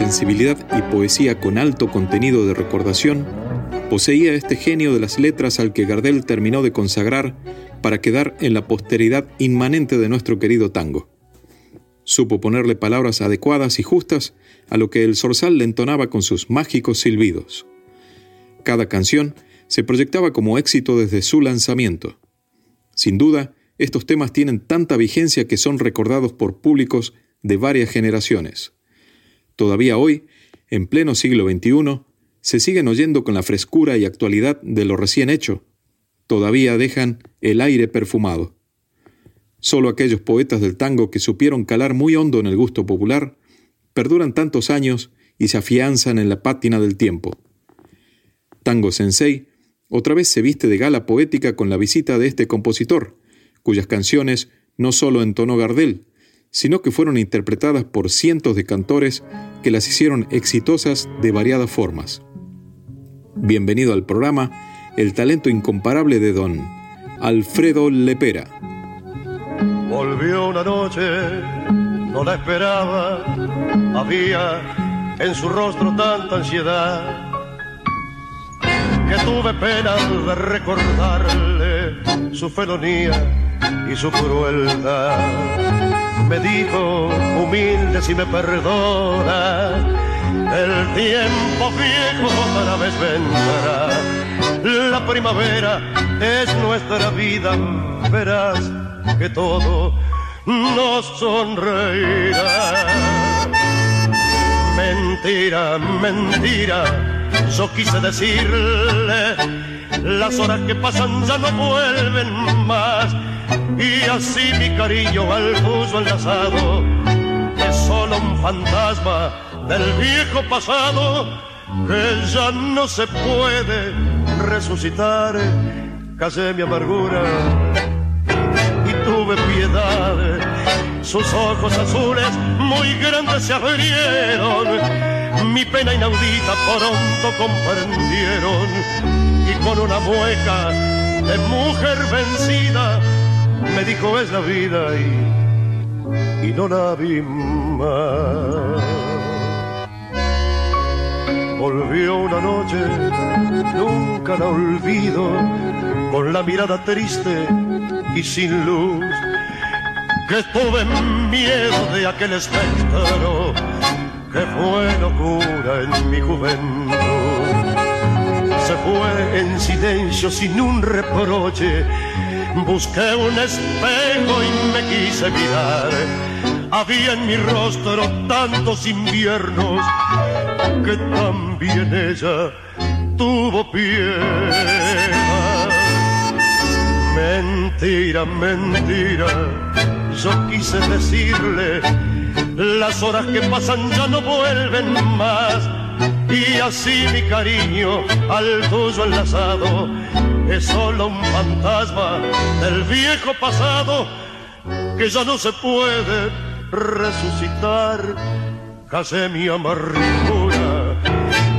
Sensibilidad y poesía con alto contenido de recordación, poseía este genio de las letras al que Gardel terminó de consagrar para quedar en la posteridad inmanente de nuestro querido tango. Supo ponerle palabras adecuadas y justas a lo que el zorzal le entonaba con sus mágicos silbidos. Cada canción se proyectaba como éxito desde su lanzamiento. Sin duda, estos temas tienen tanta vigencia que son recordados por públicos de varias generaciones. Todavía hoy, en pleno siglo XXI, se siguen oyendo con la frescura y actualidad de lo recién hecho. Todavía dejan el aire perfumado. Solo aquellos poetas del tango que supieron calar muy hondo en el gusto popular perduran tantos años y se afianzan en la pátina del tiempo. Tango Sensei otra vez se viste de gala poética con la visita de este compositor, cuyas canciones no solo entonó Gardel, sino que fueron interpretadas por cientos de cantores que las hicieron exitosas de variadas formas. Bienvenido al programa El talento incomparable de don Alfredo Lepera. Volvió una noche, no la esperaba, había en su rostro tanta ansiedad que tuve pena de recordarle su felonía y su crueldad me dijo, humilde si me perdona, el tiempo viejo otra vez vendrá. La primavera es nuestra vida, verás que todo nos sonreirá. Mentira, mentira, yo quise decirle, las horas que pasan ya no vuelven más y así mi cariño al tuyo enlazado es solo un fantasma del viejo pasado que ya no se puede resucitar. Casé mi amargura y tuve piedad. Sus ojos azules muy grandes se abrieron. Mi pena inaudita pronto comprendieron y con una mueca de mujer vencida me dijo es la vida y, y no la vi más. Volvió una noche, nunca la olvido, con la mirada triste y sin luz, que tuve miedo de aquel espectro que fue locura en mi juventud. Se fue en silencio sin un reproche Busqué un espejo y me quise mirar. Había en mi rostro tantos inviernos que también ella tuvo piedad. Mentira, mentira, yo quise decirle, las horas que pasan ya no vuelven más. Y así mi cariño al tuyo enlazado es solo un fantasma del viejo pasado que ya no se puede resucitar. Casé mi amargura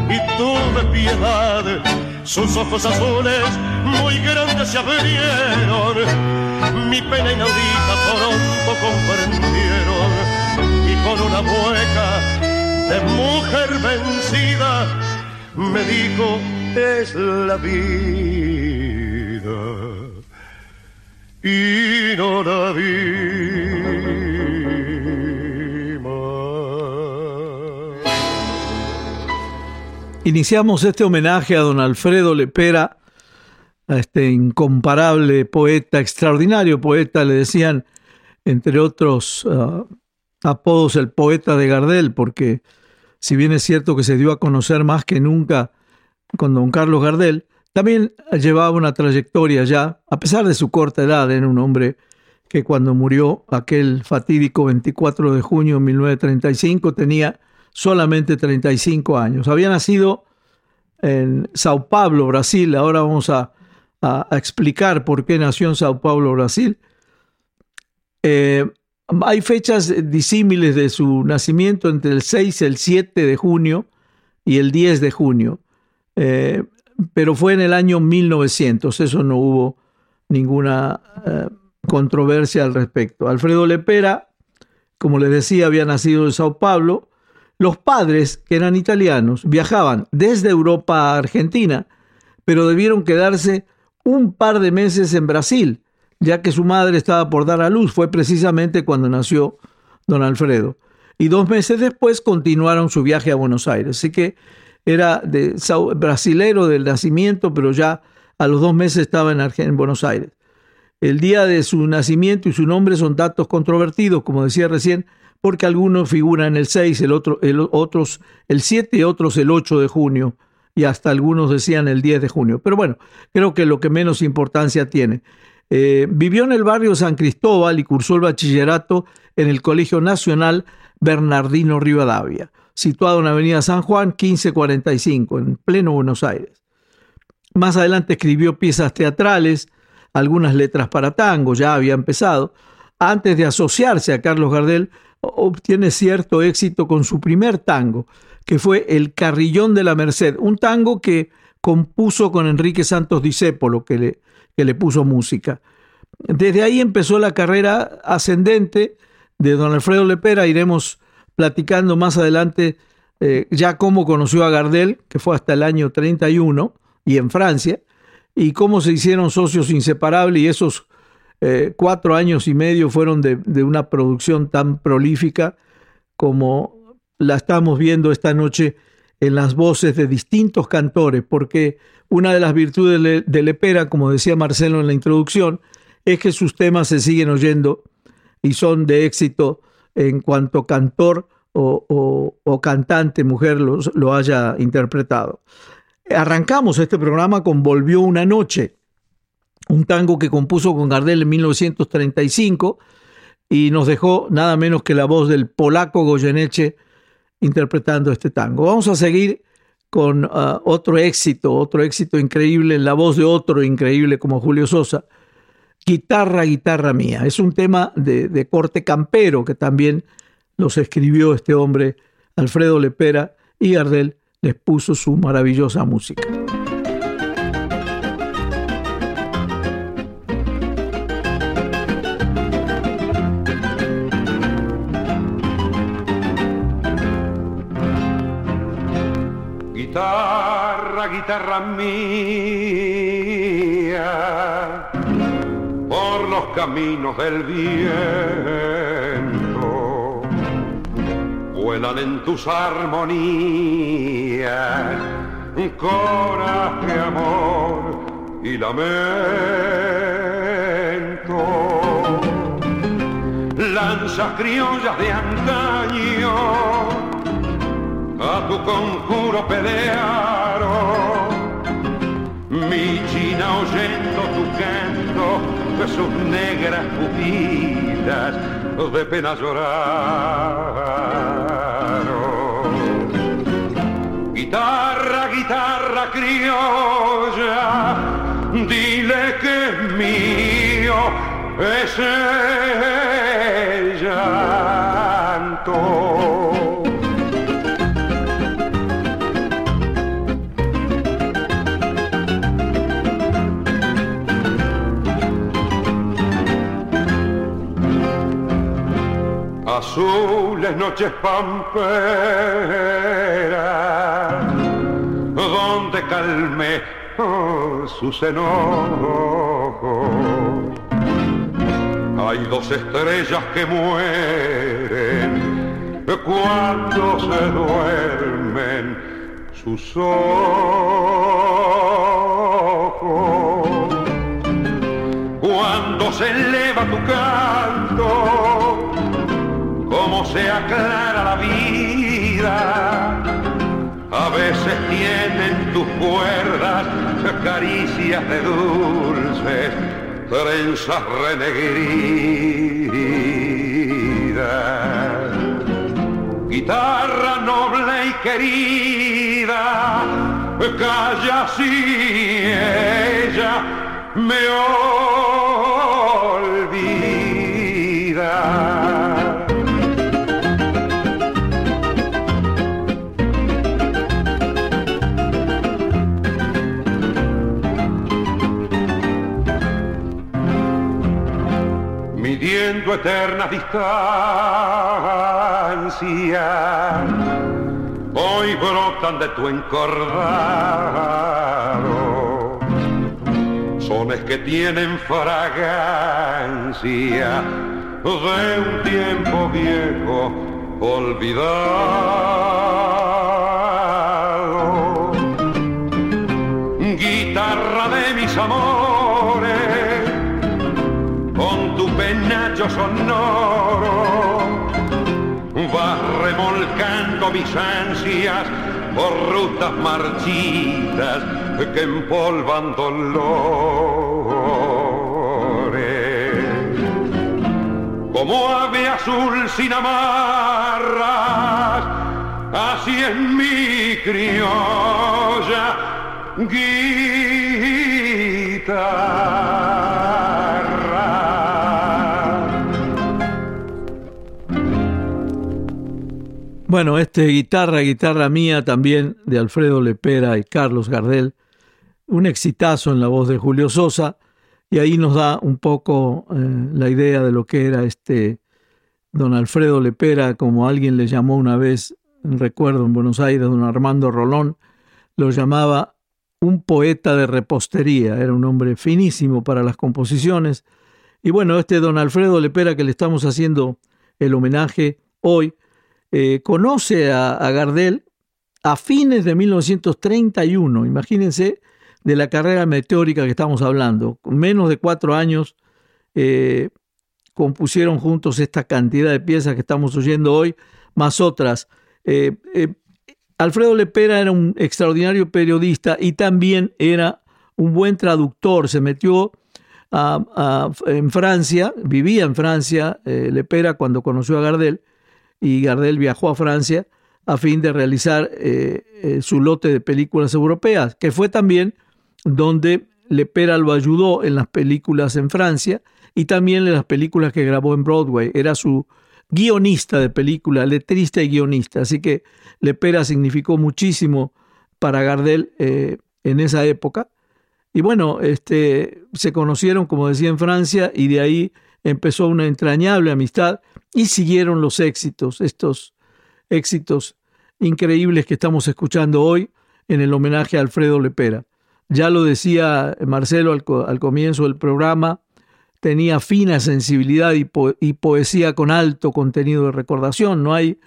y tuve piedad. Sus ojos azules muy grandes se abrieron. Mi pena inaudita pronto comprendieron y con una mueca de mujer vencida me dijo es la vida y no la vi Iniciamos este homenaje a don Alfredo Lepera, a este incomparable poeta, extraordinario poeta, le decían, entre otros ah, apodos, el poeta de Gardel, porque si bien es cierto que se dio a conocer más que nunca con don Carlos Gardel, también llevaba una trayectoria ya, a pesar de su corta edad, era un hombre que cuando murió aquel fatídico 24 de junio de 1935 tenía solamente 35 años. Había nacido en Sao Paulo, Brasil. Ahora vamos a, explicar por qué nació en Sao Paulo, Brasil. Eh, hay fechas disímiles de su nacimiento entre el 6, el 7 de junio y el 10 de junio, eh, pero fue en el año 1900, eso no hubo ninguna eh, controversia al respecto. Alfredo Lepera, como les decía, había nacido en Sao Paulo. Los padres, que eran italianos, viajaban desde Europa a Argentina, pero debieron quedarse un par de meses en Brasil ya que su madre estaba por dar a luz. Fue precisamente cuando nació don Alfredo. Y dos meses después continuaron su viaje a Buenos Aires. Así que era de brasilero del nacimiento, pero ya a los dos meses estaba en, en Buenos Aires. El día de su nacimiento y su nombre son datos controvertidos, como decía recién, porque algunos figuran el 6, el otro, el, otros el 7 y otros el 8 de junio, y hasta algunos decían el 10 de junio. Pero bueno, creo que lo que menos importancia tiene. Eh, vivió en el barrio San Cristóbal y cursó el bachillerato en el Colegio Nacional Bernardino Rivadavia, situado en la Avenida San Juan 1545, en pleno Buenos Aires. Más adelante escribió piezas teatrales, algunas letras para tango, ya había empezado. Antes de asociarse a Carlos Gardel, obtiene cierto éxito con su primer tango, que fue El Carrillón de la Merced, un tango que compuso con Enrique Santos Discépolo, que le que le puso música. Desde ahí empezó la carrera ascendente de don Alfredo Lepera. Iremos platicando más adelante eh, ya cómo conoció a Gardel, que fue hasta el año 31 y en Francia, y cómo se hicieron socios inseparables y esos eh, cuatro años y medio fueron de, de, una producción tan prolífica como la estamos viendo esta noche en las voces de distintos cantores, porque una de las virtudes de Lepera, como decía Marcelo en la introducción, es que sus temas se siguen oyendo y son de éxito en cuanto cantor o, cantante mujer lo haya interpretado. Arrancamos este programa con Volvió una noche, un tango que compuso con Gardel en 1935 y nos dejó nada menos que la voz del polaco Goyeneche interpretando este tango. Vamos a seguir con ah, otro éxito, otro éxito increíble en la voz de otro increíble como Julio Sosa. Guitarra, guitarra mía. Es un tema de, corte campero que también los escribió este hombre, Alfredo Lepera, y Gardel les puso su maravillosa música. guitarra mía caminos del viento vuelan en tus armonías coraje, amor y lamento. Lanzas criollas de antaño a tu conjuro pelearon. Mi china oyendo tu canto, de sus negras pupilas de pena lloraron. Guitarra, guitarra criolla, dile que es mío ese llanto. Azules noches pamperas, donde calme oh, sus enojos. hay dos estrellas que mueren cuando se duermen sus ojos. Cuando se eleva tu canto, se aclara la vida. A veces tienen tus cuerdas caricias de dulces, trenzas renegridas guitarra noble y querida, calla si ella me olvida. Midiendo eterna distancia hoy brotan de tu encordado, sones que tienen fragancia de un tiempo viejo olvidado. Guitarra de mis amores, penacho sonoro vas remolcando mis ansias por rutas marchitas que empolvan dolores. Como ave azul sin amarras, así es mi criolla guitarra. Bueno, este guitarra, guitarra mía también de Alfredo Lepera y Carlos Gardel, un exitazo en la voz de Julio Sosa, y ahí nos da un poco eh, la idea de lo que era este don Alfredo Lepera, como alguien le llamó una vez, recuerdo en Buenos Aires, don Armando Rolón, lo llamaba un poeta de repostería, era un hombre finísimo para las composiciones. Y bueno, este don Alfredo Lepera que le estamos haciendo el homenaje hoy, eh, conoce a, Gardel a fines de 1931, imagínense de la carrera meteórica que estamos hablando, menos de cuatro años eh, compusieron juntos esta cantidad de piezas que estamos oyendo hoy, más otras. Eh, Alfredo Lepera era un extraordinario periodista y también era un buen traductor, se metió en Francia, vivía en Francia, Lepera cuando conoció a Gardel, y Gardel viajó a Francia a fin de realizar eh, eh, su lote de películas europeas, que fue también donde Lepera lo ayudó en las películas en Francia y también en las películas que grabó en Broadway. Era su guionista de película, letrista y guionista. Así que Lepera significó muchísimo para Gardel eh, en esa época. Y bueno, este, se conocieron, como decía, en Francia y de ahí empezó una entrañable amistad y siguieron los éxitos, estos éxitos increíbles que estamos escuchando hoy en el homenaje a Alfredo Lepera. Ya lo decía Marcelo al, comienzo del programa, tenía fina sensibilidad y, y, poesía con alto contenido de recordación. No hay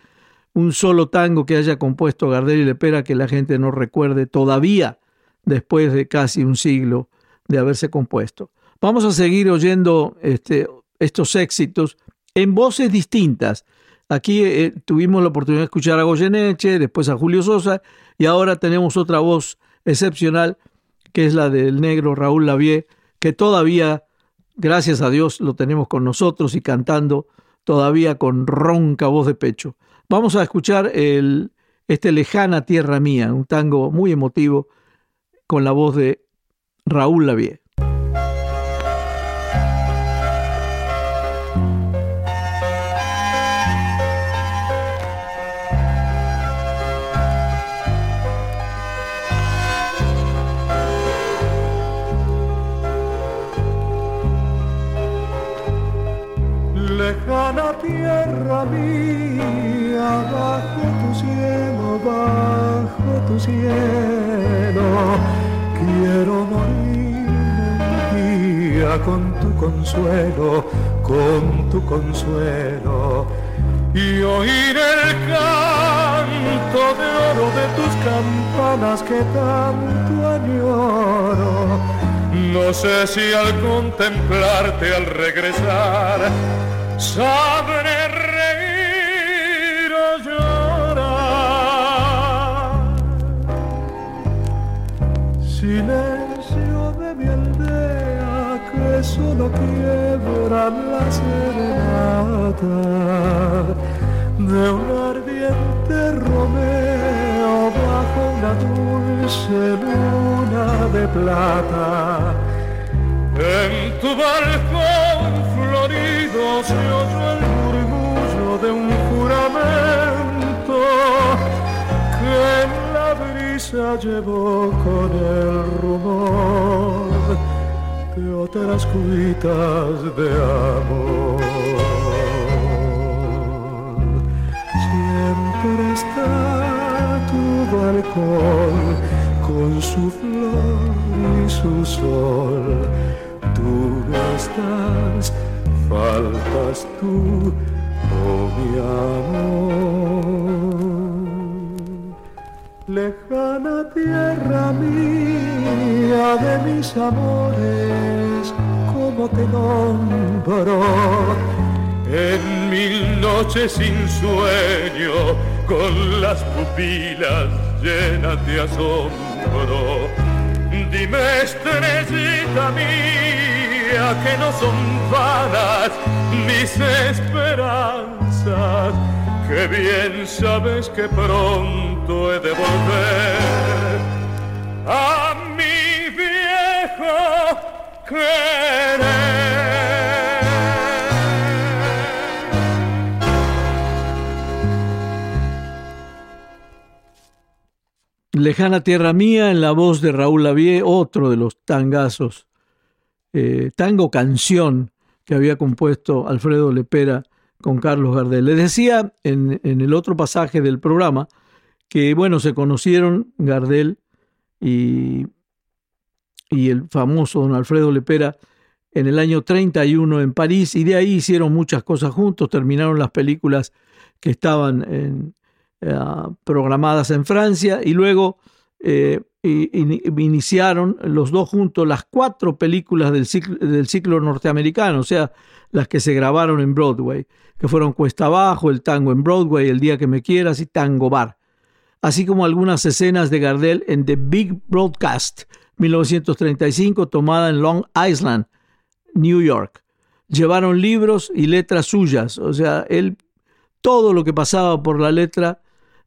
un solo tango que haya compuesto Gardel y Lepera que la gente no recuerde todavía después de casi un siglo de haberse compuesto. Vamos a seguir oyendo este, estos éxitos en voces distintas. Aquí eh, tuvimos la oportunidad de escuchar a Goyeneche, después a Julio Sosa, y ahora tenemos otra voz excepcional, que es la del negro Raúl Lavie, que todavía, gracias a Dios, lo tenemos con nosotros y cantando todavía con ronca voz de pecho. Vamos a escuchar el, este Lejana Tierra Mía, un tango muy emotivo con la voz de Raúl Lavie. Bajo tu cielo, quiero morir mía con tu consuelo, con tu consuelo. Y oír el canto de oro de tus campanas que tanto añoro. No sé si al contemplarte al regresar sabré Silencio de mi aldea que solo quiebra la serenata de un ardiente Romeo bajo una dulce luna de plata. En tu balcón florido se oyó el murmullo de un juramento que brisa llevó con el rumor de otras cuitas de amor. Siempre está tu balcón con su flor y su sol. Tú no estás, faltas tú, oh mi amor. Lejana tierra mía de mis amores, como te nombro en mil noches sin sueño, con las pupilas llenas de asombro. Dime, estrellita mía, que no son vanas mis esperanzas, que bien sabes que pronto he de volver a mi viejo querer. Lejana Tierra Mía en la voz de Raúl Lavie, otro de los tangazos, eh, tango canción que había compuesto Alfredo Lepera con Carlos Gardel. Le decía en, en, el otro pasaje del programa que, bueno, se conocieron Gardel y, y el famoso don Alfredo Lepera en el año 31 en París y de ahí hicieron muchas cosas juntos, terminaron las películas que estaban Uh, programadas en Francia y luego eh, in, iniciaron los dos juntos las cuatro películas del ciclo, del ciclo, norteamericano, o sea, las que se grabaron en Broadway, que fueron Cuesta Abajo, El Tango en Broadway, El Día que Me Quieras y Tango Bar, así como algunas escenas de Gardel en The Big Broadcast 1935, tomada en Long Island, New York. Llevaron libros y letras suyas, o sea, él todo lo que pasaba por la letra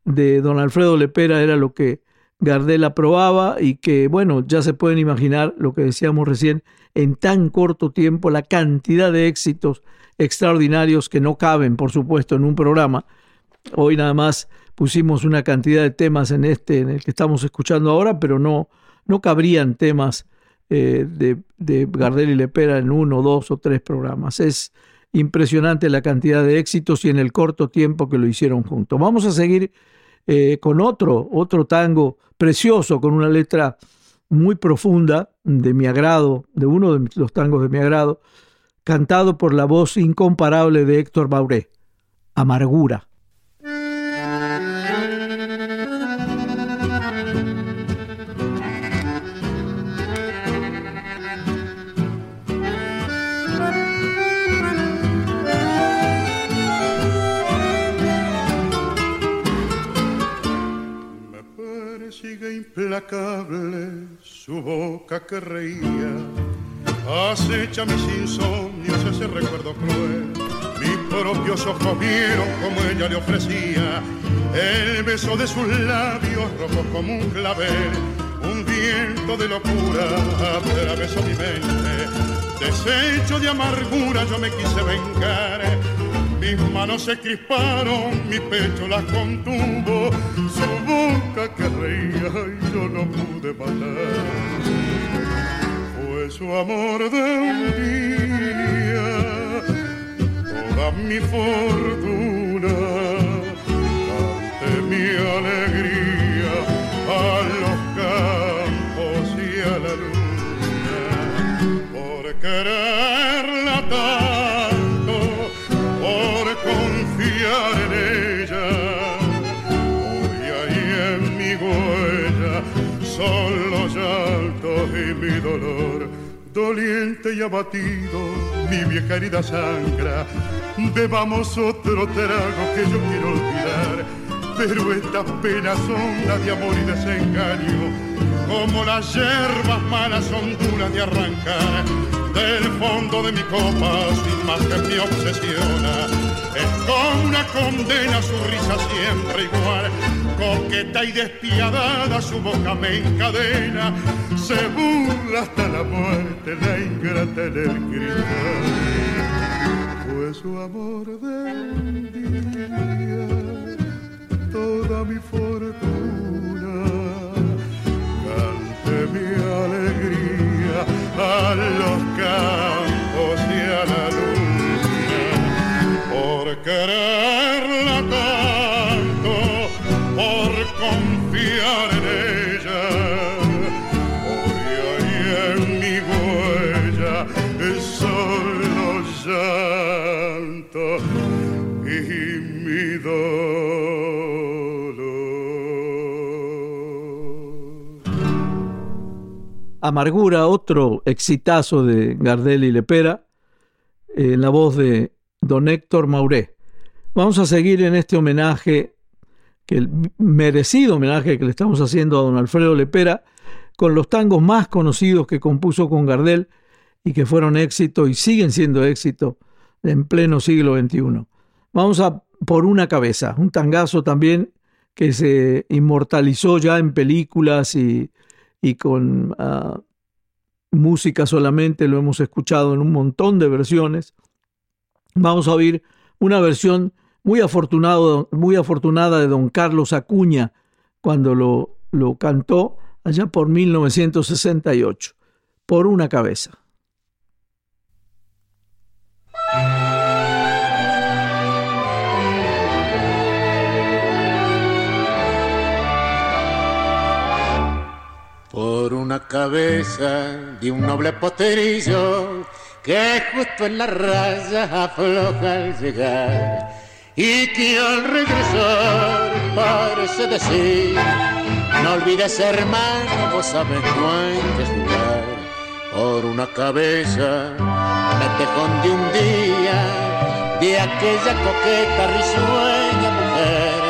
de don Alfredo Lepera era lo que Gardel aprobaba y que, bueno, ya se pueden imaginar lo que decíamos recién, en tan corto tiempo la cantidad de éxitos extraordinarios que no caben, por supuesto, en un programa. Hoy nada más pusimos una cantidad de temas en este, en el que estamos escuchando ahora, pero no, no cabrían temas eh, de, de Gardel y Lepera en uno, dos o tres programas. Es impresionante la cantidad de éxitos y en el corto tiempo que lo hicieron juntos. Vamos a seguir eh, con otro, otro tango precioso, con una letra muy profunda, de mi agrado, de uno de los tangos de mi agrado, cantado por la voz incomparable de Héctor Bauré, Amargura. Su boca que reía. Acecha mis insomnios ese recuerdo cruel. Mis propios ojos vieron como ella le ofrecía el beso de sus labios rojos como un clavel. Un viento de locura atravesó mi mente. Deshecho de amargura yo me quise vengar manos se crisparon, mi pecho las contuvo, su boca que reía y yo no pude matar. Fue su amor de un día, toda mi fortuna, ante mi alegría, a los campos y a la luna, quererla los llantos y mi dolor. Doliente y abatido, mi vieja herida sangra. Bebamos otro trago que yo quiero olvidar. Pero estas penas son las de amor y desengaño como las hierbas malas son duras de arrancar del fondo de mi copa sin más que me obsesiona es como una condena su risa siempre igual. Coqueta y despiadada su boca me encadena. Se burla hasta la muerte la ingrata en el cristal. Fue su amor del día toda mi fortuna. Mi alegría a los campos quererla tanto, por confiar en ella. Hoy ahí en mi huella solo llanto y mi dolor. Amargura, otro exitazo de Gardel y Lepera, en la voz de don Héctor Mauré. Vamos a seguir en este homenaje, que el merecido homenaje que le estamos haciendo a don Alfredo Lepera, con los tangos más conocidos que compuso con Gardel y que fueron éxito y siguen siendo éxito en pleno siglo XXI. Vamos a por una cabeza, un tangazo también que se inmortalizó ya en películas y y con ah, música solamente, lo hemos escuchado en un montón de versiones. Vamos a oír una versión muy, afortunado, muy afortunada de don Carlos Acuña cuando lo, lo cantó allá por 1968, por una cabeza. por una cabeza de un noble poterillo que justo en la raya afloja al llegar y que al regresar parece decir no olvides hermano, vos sabes que jugar por una cabeza me te de un día de aquella coqueta risueña mujer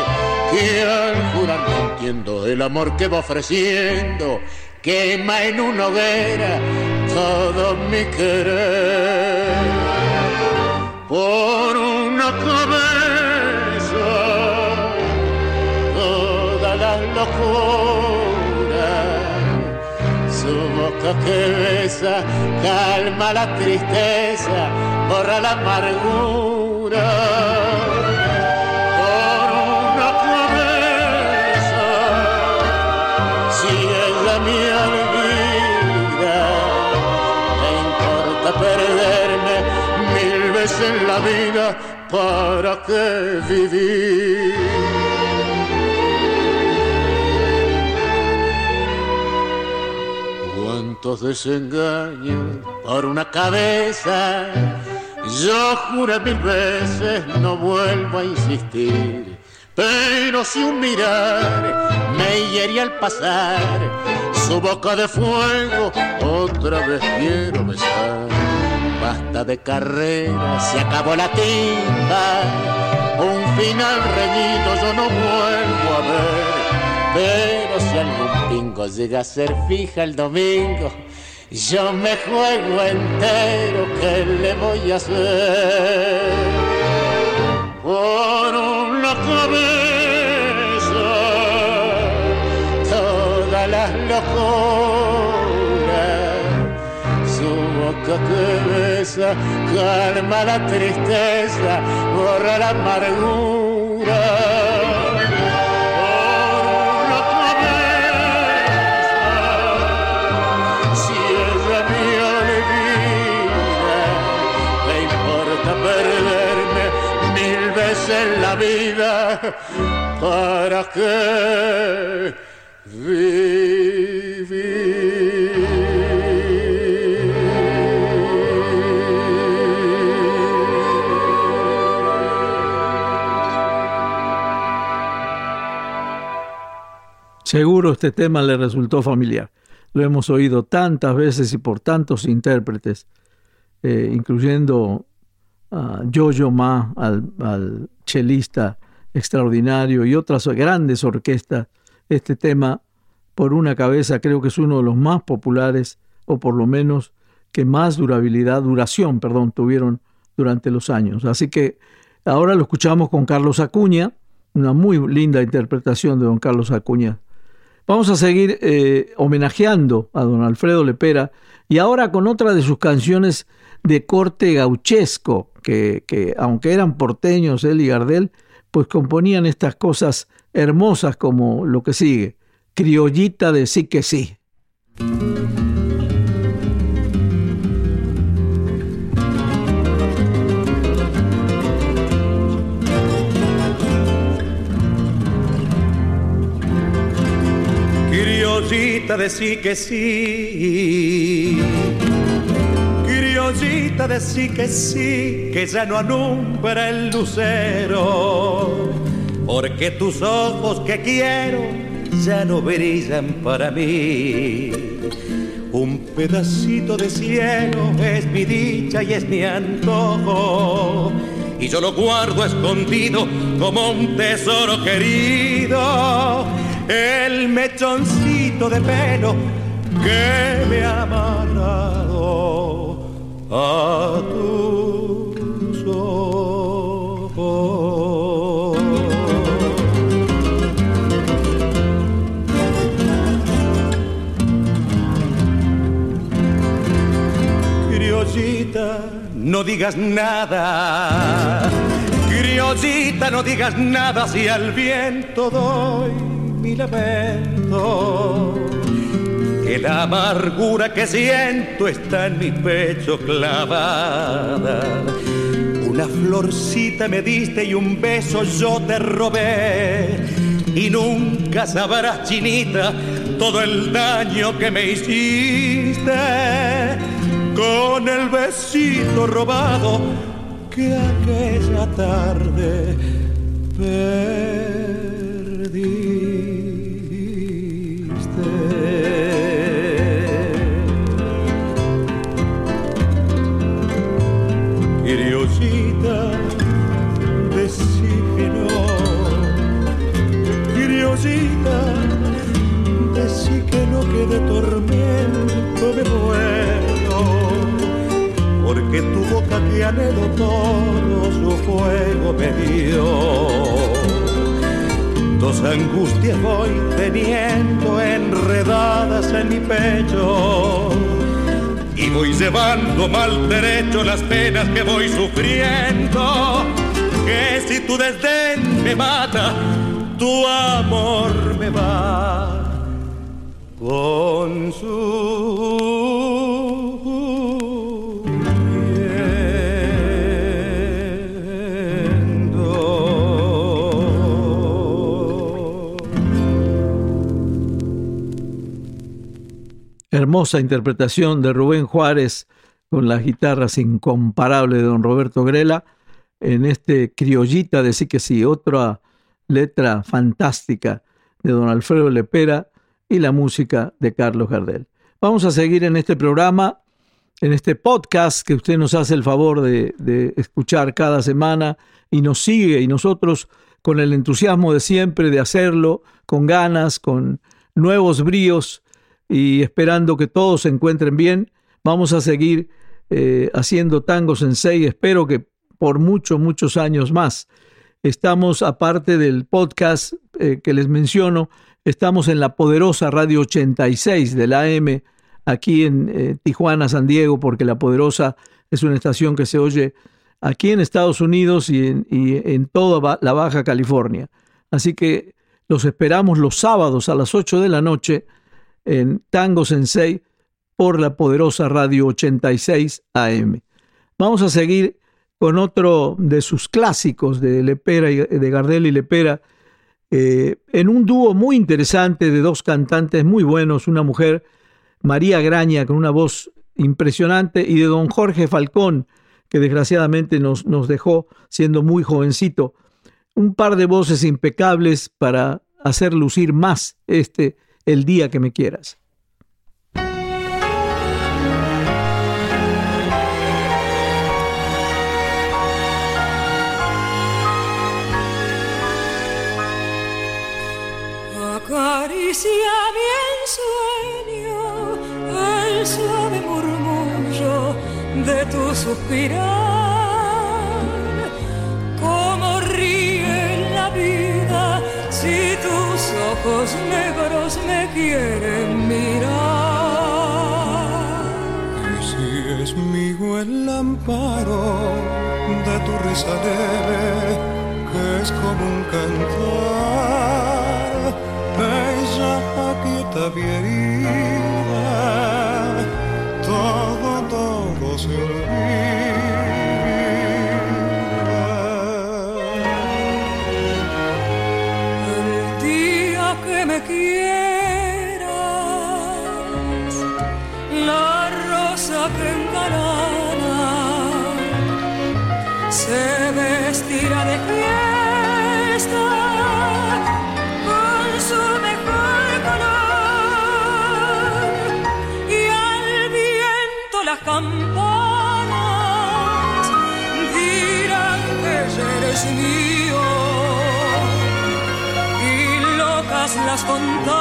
que al jurar no entiendo el amor que va ofreciendo, quema en una hoguera todo mi querer. Por una cabeza, toda la locura, su boca que besa, calma la tristeza, borra la amargura en la vida, ¿para qué vivir? Cuántos desengaños por una cabeza, yo juro mil veces, no vuelvo a insistir. Pero si un mirar me hiería al pasar, su boca de fuego otra vez quiero besar basta de carrera, se acabó la tinta, un final reñido yo no vuelvo a ver. Pero si algún pingo llega a ser fija el domingo, yo me juego entero, ¿qué le voy a hacer? Por una cabeza, todas las locuras que besa, calma la tristeza, borra la amargura. Veces la vida, ¿para qué vivir? Seguro este tema le resultó familiar. Lo hemos oído tantas veces y por tantos intérpretes, eh, incluyendo a Jojo Ma, al, al chelista extraordinario y otras grandes orquestas. Este tema, por una cabeza, creo que es uno de los más populares, o por lo menos que más durabilidad, duración, perdón, tuvieron durante los años. Así que ahora lo escuchamos con Carlos Acuña, una muy linda interpretación de don Carlos Acuña. Vamos a seguir eh, homenajeando a don Alfredo Lepera y ahora con otra de sus canciones de corte gauchesco, que, que aunque eran porteños él y Gardel, pues componían estas cosas hermosas como lo que sigue, criollita de sí que sí. De sí que sí. Criollita de sí que sí, que ya no alumbra el lucero. Porque tus ojos que quiero ya no brillan para mí. Un pedacito de cielo es mi dicha y es mi antojo. Y yo lo guardo escondido como un tesoro querido el mechoncito de pelo que me ha amarrado a tus ojos. Criollita, no digas nada. Criollita, no digas nada si al viento doy mi lamento. Que la amargura que siento está en mi pecho clavada. Una florcita me diste y un beso yo te robé. Y nunca sabrás, chinita, todo el daño que me hiciste con el besito robado que aquella tarde de tormento me muero, porque tu boca que anhelo todo su fuego me dio. Dos angustias voy teniendo enredadas en mi pecho y voy llevando mal derecho las penas que voy sufriendo. Que si tu desdén me mata, tu amor me va con su Hermosa interpretación de Rubén Juárez con las guitarras incomparables de don Roberto Grela en este criollita de sí que sí, otra letra fantástica de don Alfredo Lepera y la música de Carlos Gardel. Vamos a seguir en este programa, en este podcast que usted nos hace el favor de, escuchar cada semana y nos sigue y nosotros con el entusiasmo de siempre de hacerlo, con ganas, con nuevos bríos y esperando que todos se encuentren bien, vamos a seguir eh, haciendo tangos en seis, espero que por muchos, muchos años más. Estamos, aparte del podcast eh, que les menciono, Estamos en la poderosa Radio 86 de la AM aquí en eh, Tijuana, San Diego, porque la poderosa es una estación que se oye aquí en Estados Unidos y en, toda la Baja California. Así que los esperamos los sábados a las 8 de la noche en Tango Sensei por la poderosa Radio 86 AM. Vamos a seguir con otro de sus clásicos de Lepera y de Gardel y Lepera, eh, en un dúo muy interesante de dos cantantes muy buenos, una mujer, María Graña, con una voz impresionante, y de don Jorge Falcón, que desgraciadamente nos, nos dejó siendo muy jovencito. Un par de voces impecables para hacer lucir más este el día que me quieras. Que es como un cantar. Ella aquieta mi herida, las fontanas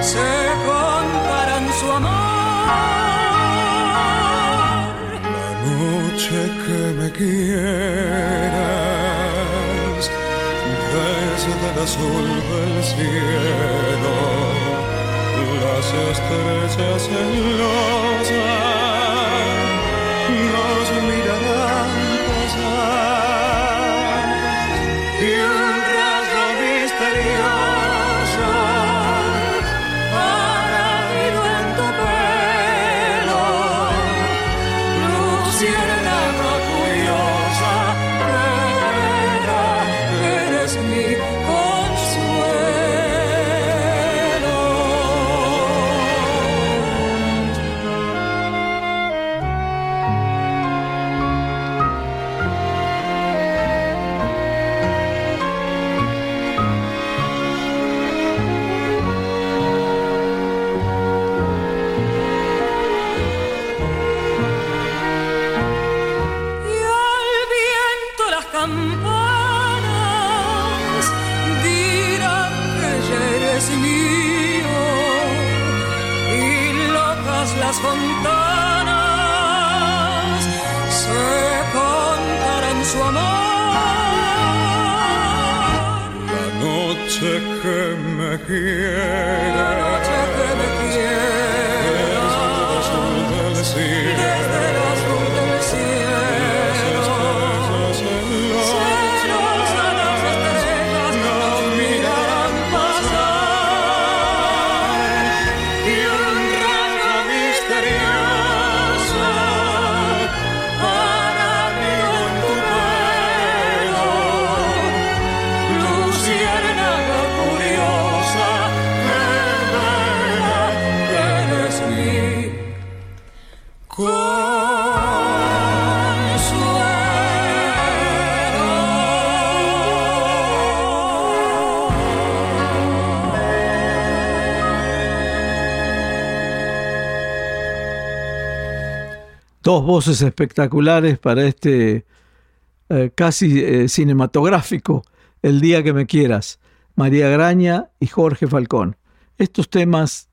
se contarán su amor. La noche que me quieras, desde el azul del cielo, las estrellas celosas noche que me La Dos voces espectaculares para este eh, casi eh, cinematográfico, El día que me quieras, María Graña y Jorge Falcón. Estos temas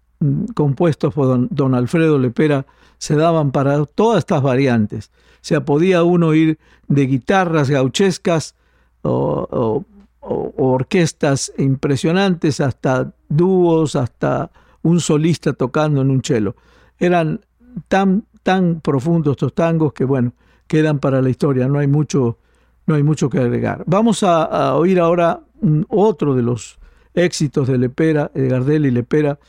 compuestos por don, Alfredo Lepera se daban para todas estas variantes. O sea, podía uno ir de guitarras gauchescas o, orquestas impresionantes hasta dúos, hasta un solista tocando en un cello. Eran tan, tan profundos estos tangos que, bueno, quedan para la historia, no hay mucho, no hay mucho que agregar. Vamos a, oír ahora otro de los éxitos de Lepera, de Gardel y Lepera,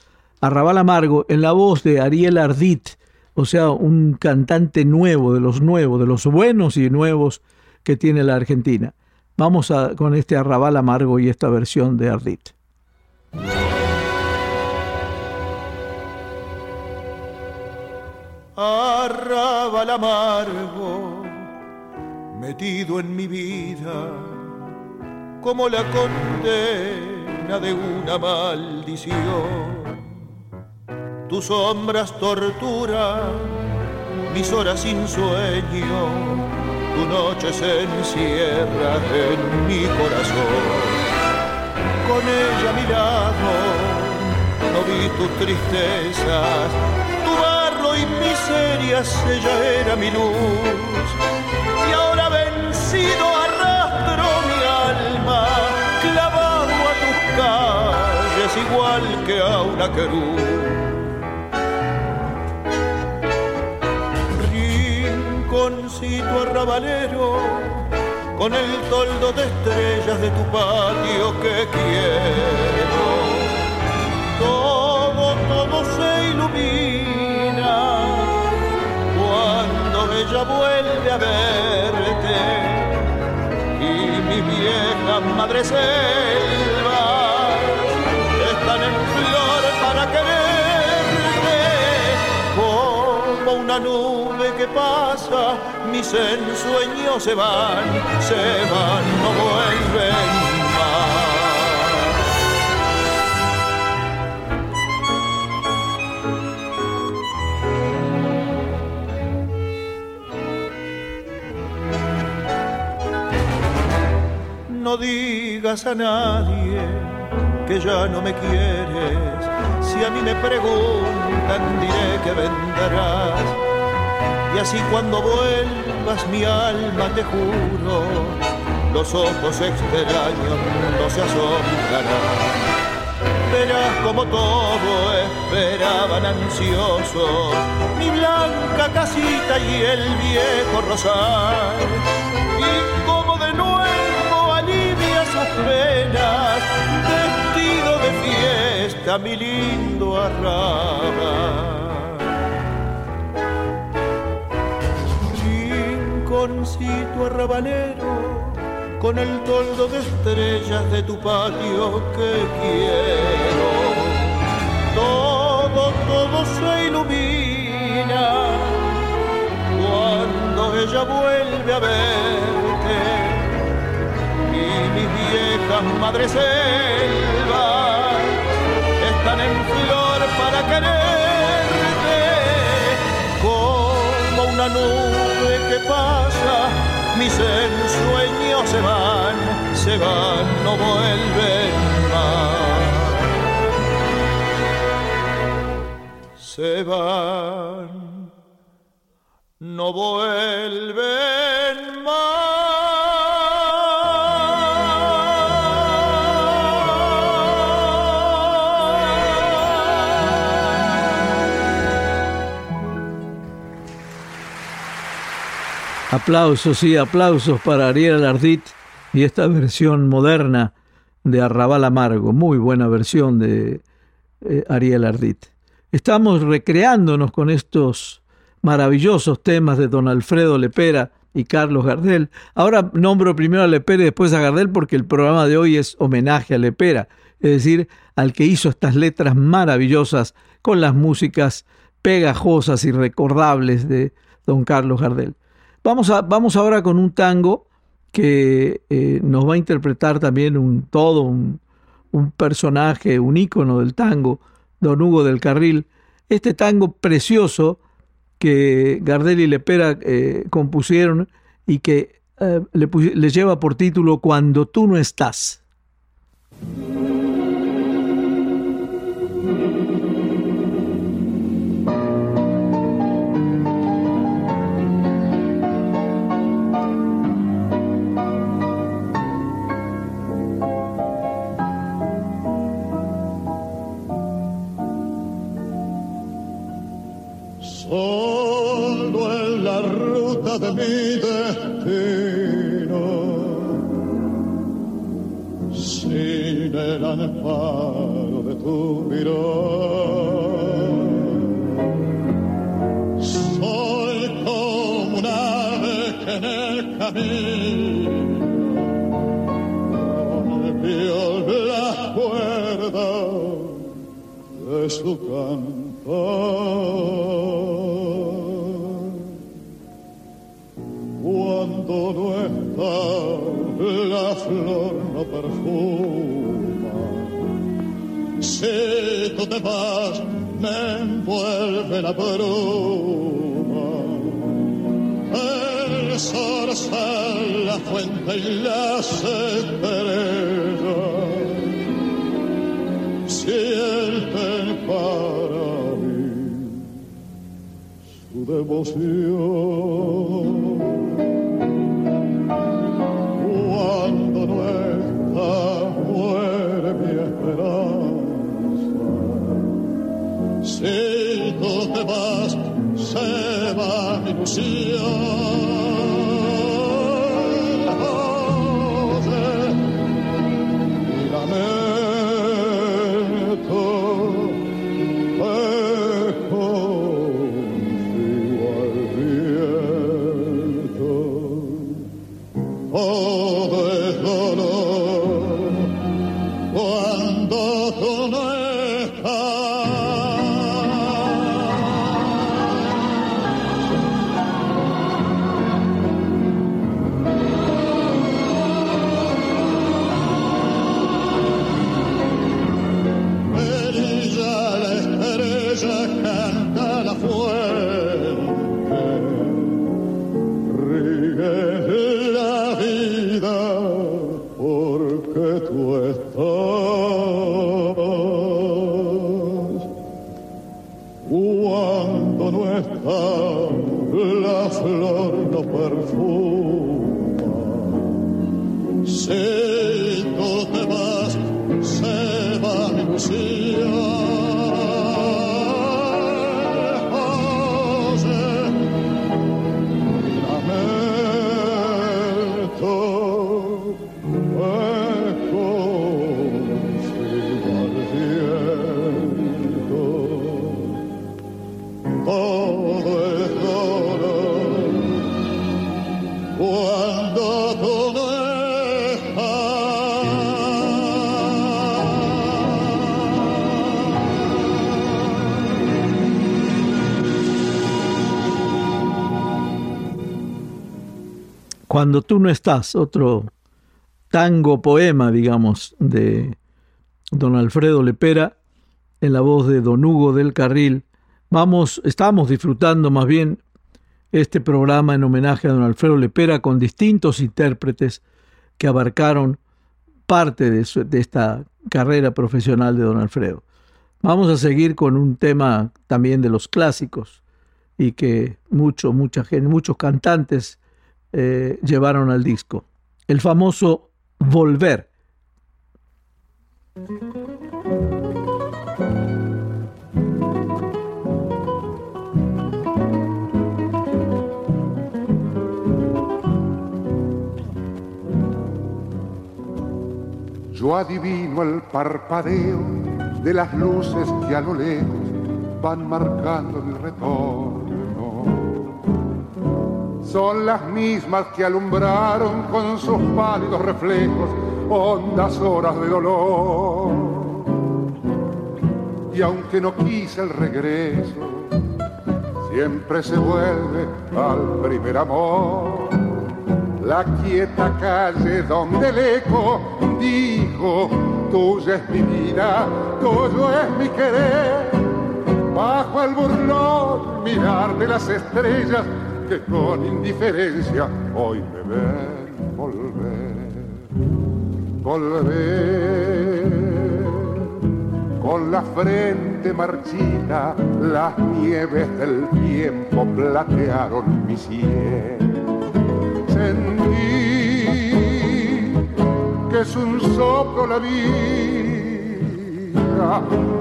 Arrabal Amargo, en la voz de Ariel Ardit, o sea, un cantante nuevo, de los nuevos, de los buenos y nuevos que tiene la Argentina. Vamos con este Arrabal Amargo y esta versión de Ardit. arrabal amargo metido en mi vida como la condena de una maldición. Tus sombras torturan mis horas sin sueño, tu noche se encierra en mi corazón. Con ella a mi lado no vi tus tristezas, tu barro y miserias, ella era mi luz. Y ahora vencido arrastro mi alma, clavado a tus calles igual que a una. Arrabalero, con el toldo de estrellas de tu patio que quiero. Todo, todo se ilumina cuando ella vuelve a verte y mi vieja madre selva están en flor para quererte como una nube que pasa mis ensueños se van se van no vuelven no digas a nadie que ya no me quieres. Si a mí me preguntan, diré que vendrás. Y así cuando vuelvas mi alma, te juro, los ojos extraños no se asombrarán. Verás como todo esperaban ansiosos mi blanca casita y el viejo rosal. Y como de nuevo alivia sus penas, vestido de fiesta mi lindo arrabal. Rinconcito arrabalero con el toldo de estrellas de tu patio que quiero. Todo, todo se ilumina cuando ella vuelve a verte y mis viejas madres selvas están en nube que pasa mis ensueños se van, se van, no vuelven más. Se van, no vuelven Aplausos y aplausos para Ariel Ardit y esta versión moderna de Arrabal Amargo. Muy buena versión de eh, Ariel Ardit. Estamos recreándonos con estos maravillosos temas de don Alfredo Lepera y Carlos Gardel. Ahora nombro primero a Lepera y después a Gardel porque el programa de hoy es homenaje a Lepera, es decir, al que hizo estas letras maravillosas con las músicas pegajosas y recordables de don Carlos Gardel. Vamos, a, vamos ahora con un tango que eh, nos va a interpretar también un todo, un, un, personaje, un ícono del tango, don Hugo del Carril. Este tango precioso que Gardel y Lepera eh, compusieron y que eh, le, le lleva por título Cuando tú no estás. De mi destino, sin el amparo de tu mirar. Soy como un ave que en el camino rompió las cuerdas de su canto. La flor no perfuma. Si tú te vas, me envuelve la bruma. El zorzal, la fuente y las estrellas sienten para mí su devoción. Se va mi Cuando tú no estás, otro tango poema, digamos, de don Alfredo Lepera, en la voz de don Hugo del Carril. Vamos, estamos disfrutando más bien este programa en homenaje a don Alfredo Lepera con distintos intérpretes que abarcaron parte de, esta carrera profesional de don Alfredo. Vamos a seguir con un tema también de los clásicos y que mucho, muchos cantantes eh, llevaron al disco. El famoso Volver. Yo adivino el parpadeo de las luces que a lo lejos van marcando mi retorno. Son las mismas que alumbraron con sus pálidos reflejos hondas horas de dolor. Y aunque no quise el regreso, siempre se vuelve al primer amor. La quieta calle donde el eco dijo, tuya es mi vida, tuyo es mi querer. Bajo el burlón mirar de las estrellas que con indiferencia hoy me ven volver, volver. Con la frente marchita, las nieves del tiempo platearon mi sien sentí que es un soplo la vida,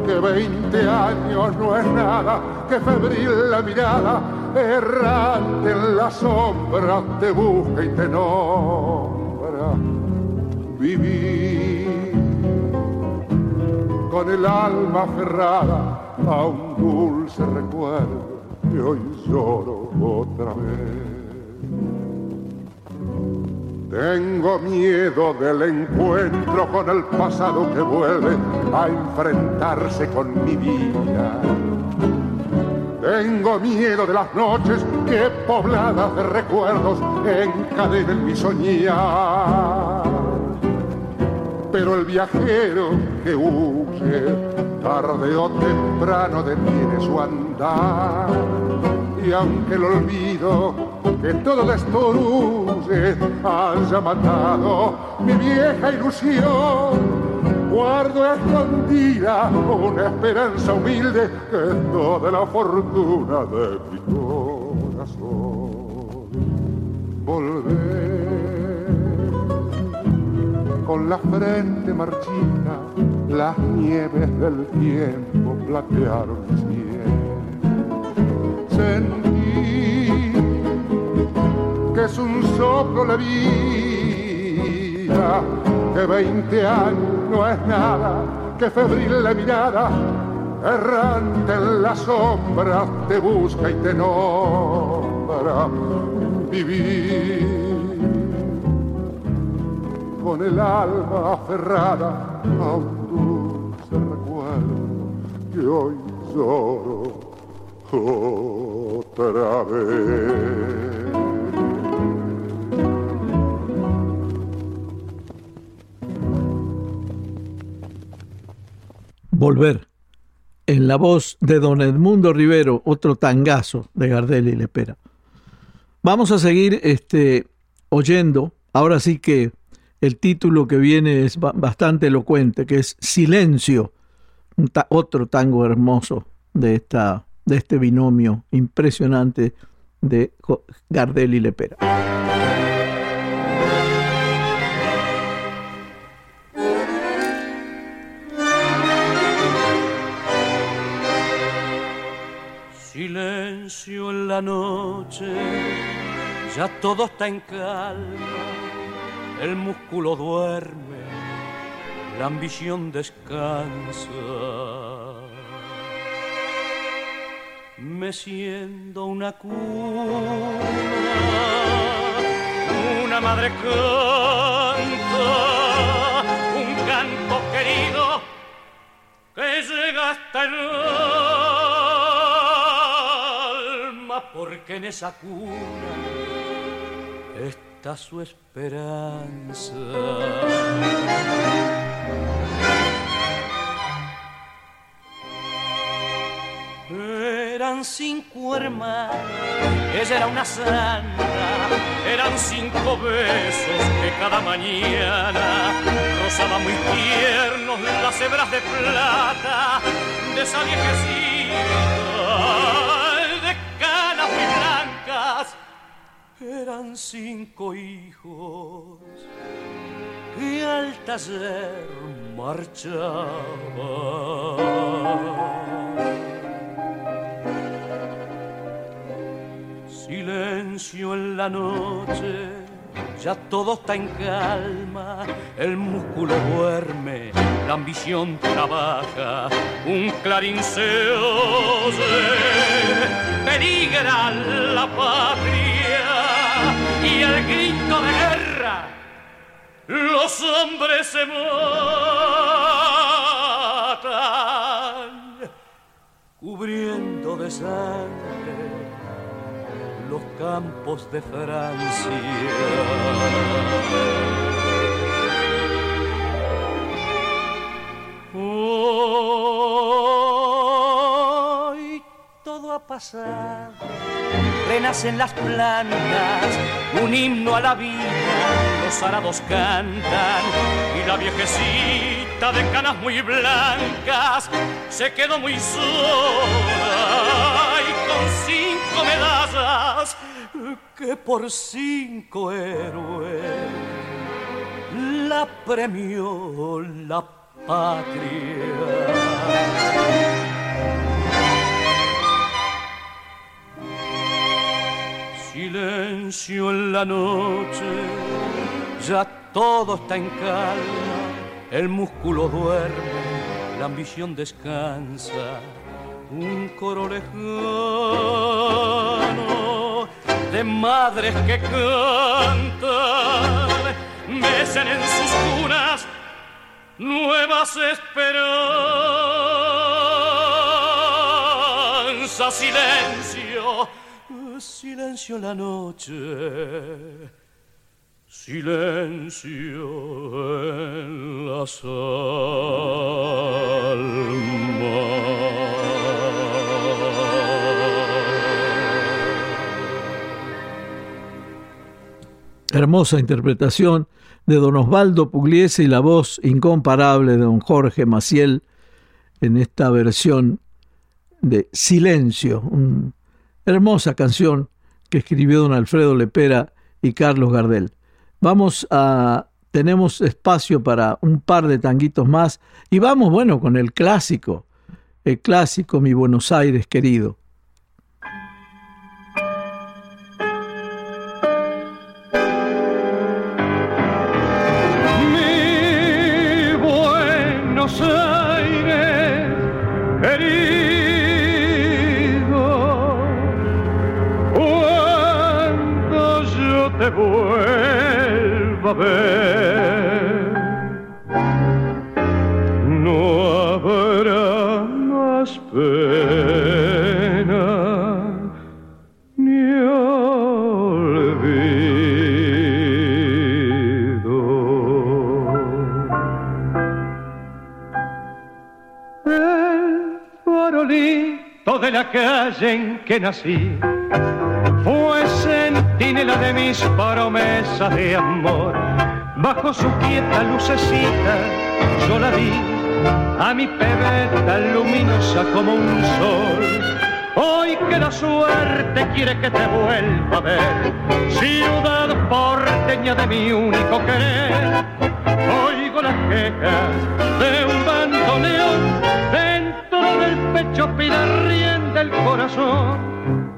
que veinte años no es nada, que febril la mirada, errante en la sombra, te busca y te nombra. Viví con el alma aferrada a un dulce recuerdo y hoy lloro otra vez. Tengo miedo del encuentro con el pasado que vuelve a enfrentarse con mi vida. Tengo miedo de las noches que pobladas de recuerdos encadenen mi soñar. pero el viajero que huye tarde o temprano detiene su andar. Y aunque el olvido que todo destruye haya matado mi vieja ilusión, guardo escondida una esperanza humilde que toda la fortuna de mi corazón. Volver con la frente marchita, las nieves del tiempo platearon mi cielo. Sentí que es un soplo la vida que veinte años no es nada, que febril la mirada, errante en las sombras, te busca y te nombra vivir. Con el alma aferrada a un dulce recuerdo que hoy lloro otra vez. Volver. En la voz de don Edmundo Rivero, otro tangazo de Gardel y Lepera. Vamos a seguir este, oyendo. Ahora sí que el título que viene es bastante elocuente, que es Silencio, otro tango hermoso de, esta, de este binomio impresionante de Gardel y Lepera. Silencio en la noche, ya todo está en calma, el músculo duerme, la ambición descansa. Me siento una cuna, una madre canta, un canto querido que llega hasta el porque en esa cuna está su esperanza. Eran cinco hermanos, ella era una santa, eran cinco besos que cada mañana rozaban muy tiernos las hebras de plata de esa viejecita eran cinco hijos que al taller marchaban. Silencio en la noche, ya todo está en calma, el músculo duerme, la ambición trabaja, un clarín se oye. Peligra la patria y el grito de guerra. Los hombres se matan cubriendo de sangre los campos de Francia. pasado, renacen las plantas, un himno a la vida, los arados cantan y la viejecita de canas muy blancas se quedó muy sola y con medallas que por cinco héroes la premió la patria. Silencio en la noche, ya todo está en calma, el músculo duerme, la ambición descansa, un coro lejano de madres que cantan, mecen en sus cunas nuevas esperanzas, silencio silencio la noche, silencio en las Hermosa interpretación de don Osvaldo Pugliese y la voz incomparable de don Jorge Maciel en esta versión de Silencio, una hermosa canción que escribió don Alfredo Lepera y Carlos Gardel. Vamos a tenemos espacio para un par de tanguitos más y vamos, bueno, con el clásico, el clásico Mi Buenos Aires querido. No habrá más pena ni olvido. El farolito de la calle en que nací centinela de mis promesas de amor. Bajo su quieta lucecita yo la vi, a mi pebeta luminosa como un sol. Hoy que la suerte quiere que te vuelva a ver, ciudad porteña de mi único querer. Oigo las quejas de un bandoneón dentro del pecho pida rienda el corazón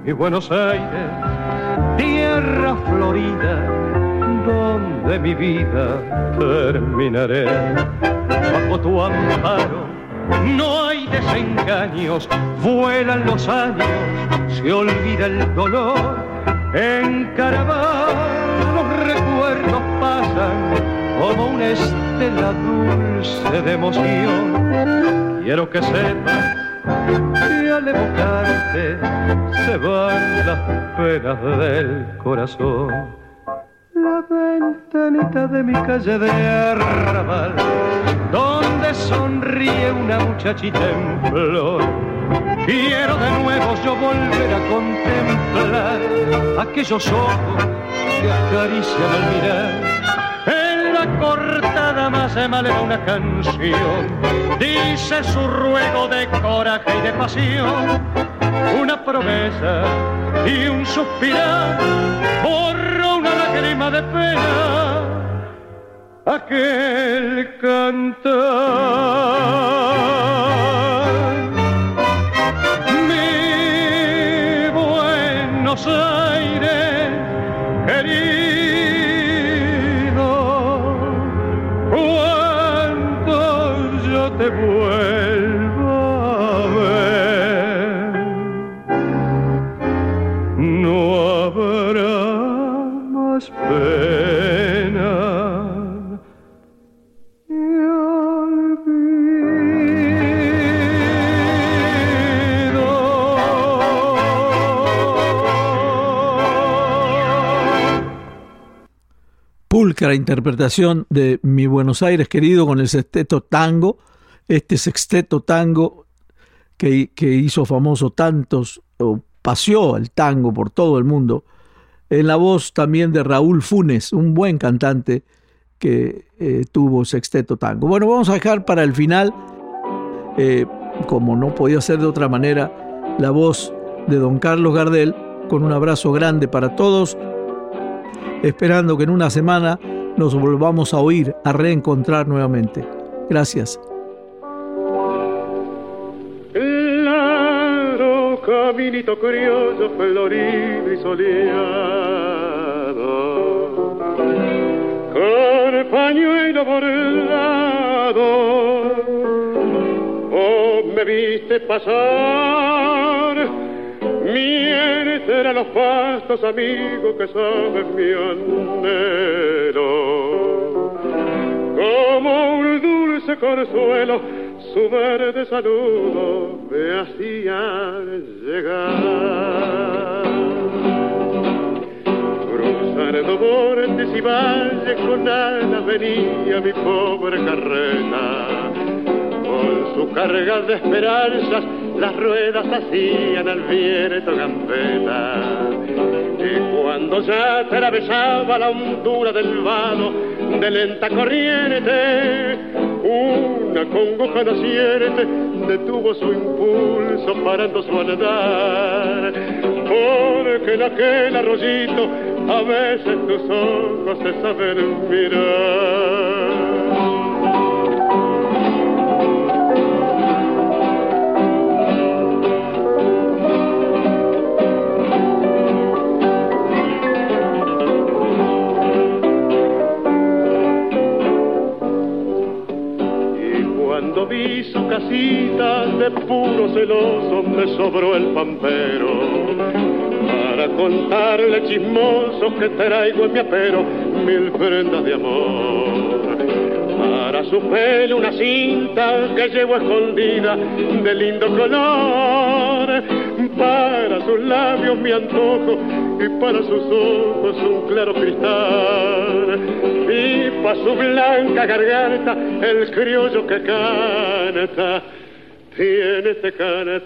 y Buenos Aires, tierra florida, donde mi vida terminaré. Bajo tu amparo no hay desengaños, vuelan los años, se olvida el dolor. En caravana los recuerdos pasan como una estela dulce de emoción. Quiero que sepas y al evocarte se van las penas del corazón. La ventanita de mi calle de arrabal, donde sonríe una muchachita en flor. Quiero de nuevo yo volver a contemplar aquellos ojos que acarician al mirar cortada más se maleva una canción. Dice su ruego de coraje y de pasión, una promesa y un suspirar, borro una lágrima de pena, aquel cantar. Mi Buenos Aires, interpretación de Mi Buenos Aires querido con el sexteto tango este sexteto tango que, hizo famoso tantos, o paseó el tango por todo el mundo, en la voz también de Raúl Funes, un buen cantante que eh, tuvo sexteto tango. Bueno, vamos a dejar para el final, eh, como no podía ser de otra manera, la voz de don Carlos Gardel, con un abrazo grande para todos, esperando que en una semana nos volvamos a oír, a reencontrar nuevamente. Gracias. caminito curioso, florido y soleado, con pañuelo bordado, oh, me viste pasar, mientras los pastos amigos que saben mi anhelo, como un dulce consuelo, su verde saludo me hacía llegar. Cruzando por montes y valles con alas venía mi pobre carreta. Con su carga de esperanzas las ruedas hacían al viento gambeta. Y cuando ya atravesaba la hondura del vado de lenta corriente, una congoja naciente detuvo su impulso parando su andar. Porque en aquel arroyito a veces tus ojos se saben mirar. Casita de puro celoso me sobró el pampero para contarle chismoso que traigo en mi apero mil prendas de amor. Para su pelo una cinta que llevo escondida de lindo color. Para sus labios mi antojo y para sus ojos un claro cristal. Y para su blanca garganta el criollo que canta, tiene este cantar.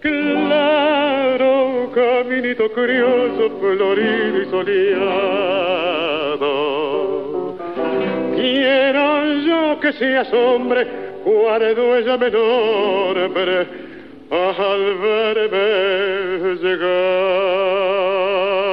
Claro, caminito criollo, florido y soleado. Quiero yo que seas hombre, guardo ella menor, pero al verme llegar.